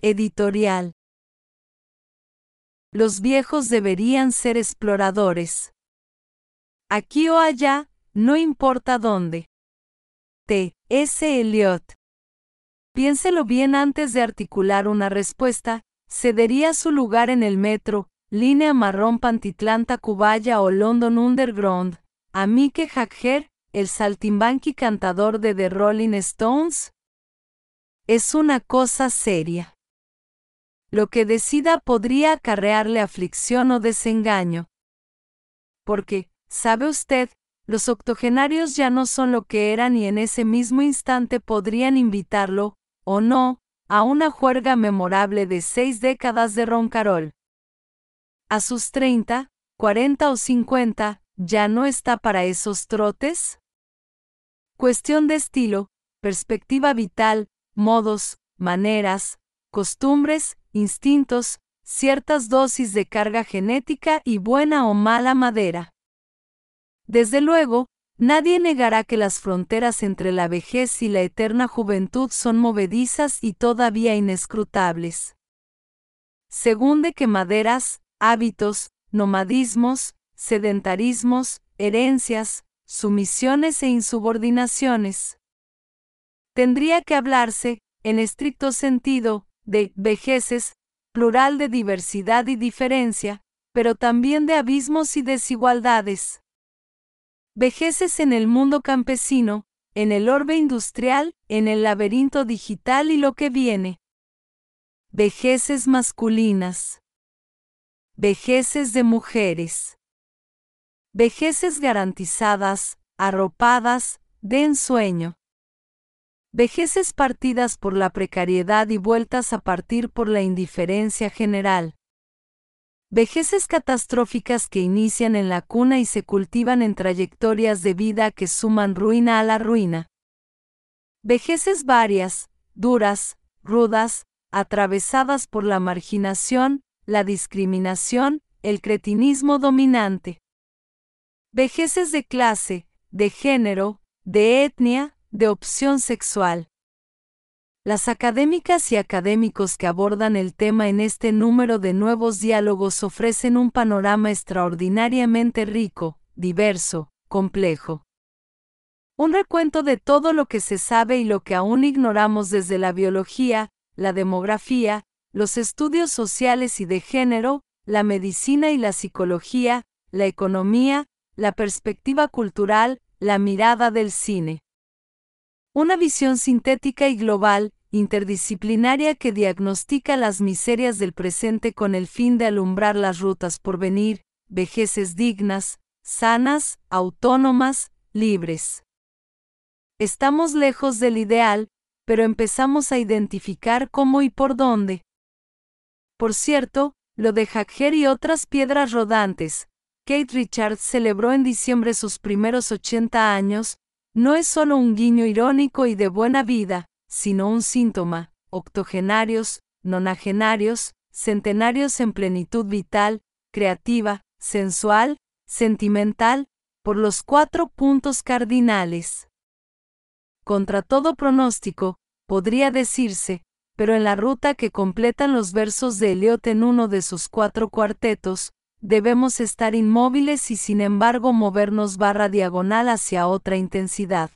Editorial. Los viejos deberían ser exploradores. Aquí o allá, no importa dónde. T. S. Eliot. Piénselo bien antes de articular una respuesta, cedería su lugar en el metro, línea marrón Pantitlán-Tacubaya o London Underground, a Mike Jagger, el saltimbanqui cantador de The Rolling Stones? Es una cosa seria. Lo que decida podría acarrearle aflicción o desengaño. Porque, ¿sabe usted? Los octogenarios ya no son lo que eran y en ese mismo instante podrían invitarlo, o no, a una juerga memorable de seis décadas de roncarol. A sus treinta, cuarenta o cincuenta, ¿ya no está para esos trotes? Cuestión de estilo, perspectiva vital, modos, maneras, costumbres, instintos, ciertas dosis de carga genética y buena o mala madera. Desde luego, nadie negará que las fronteras entre la vejez y la eterna juventud son movedizas y todavía inescrutables. Según de que maderas, hábitos, nomadismos, sedentarismos, herencias, sumisiones e insubordinaciones. Tendría que hablarse, en estricto sentido, de vejeces, plural de diversidad y diferencia, pero también de abismos y desigualdades. Vejeces en el mundo campesino, en el orbe industrial, en el laberinto digital y lo que viene. Vejeces masculinas. Vejeces de mujeres. Vejeces garantizadas, arropadas, de ensueño. Vejeces partidas por la precariedad y vueltas a partir por la indiferencia general. Vejeces catastróficas que inician en la cuna y se cultivan en trayectorias de vida que suman ruina a la ruina. Vejeces varias, duras, rudas, atravesadas por la marginación, la discriminación, el cretinismo dominante. Vejeces de clase, de género, de etnia, de opción sexual. Las académicas y académicos que abordan el tema en este número de nuevos diálogos ofrecen un panorama extraordinariamente rico, diverso, complejo. Un recuento de todo lo que se sabe y lo que aún ignoramos desde la biología, la demografía, los estudios sociales y de género, la medicina y la psicología, la economía, la perspectiva cultural, la mirada del cine. Una visión sintética y global, interdisciplinaria que diagnostica las miserias del presente con el fin de alumbrar las rutas por venir, vejeces dignas, sanas, autónomas, libres. Estamos lejos del ideal, pero empezamos a identificar cómo y por dónde. Por cierto, lo de Hacker y otras piedras rodantes, Kate Richards celebró en diciembre sus primeros 80 años, no es solo un guiño irónico y de buena vida, sino un síntoma, octogenarios, nonagenarios, centenarios en plenitud vital, creativa, sensual, sentimental, por los cuatro puntos cardinales. Contra todo pronóstico, podría decirse, pero en la ruta que completan los versos de Eliot en uno de sus cuatro cuartetos, debemos estar inmóviles y sin embargo movernos barra diagonal hacia otra intensidad.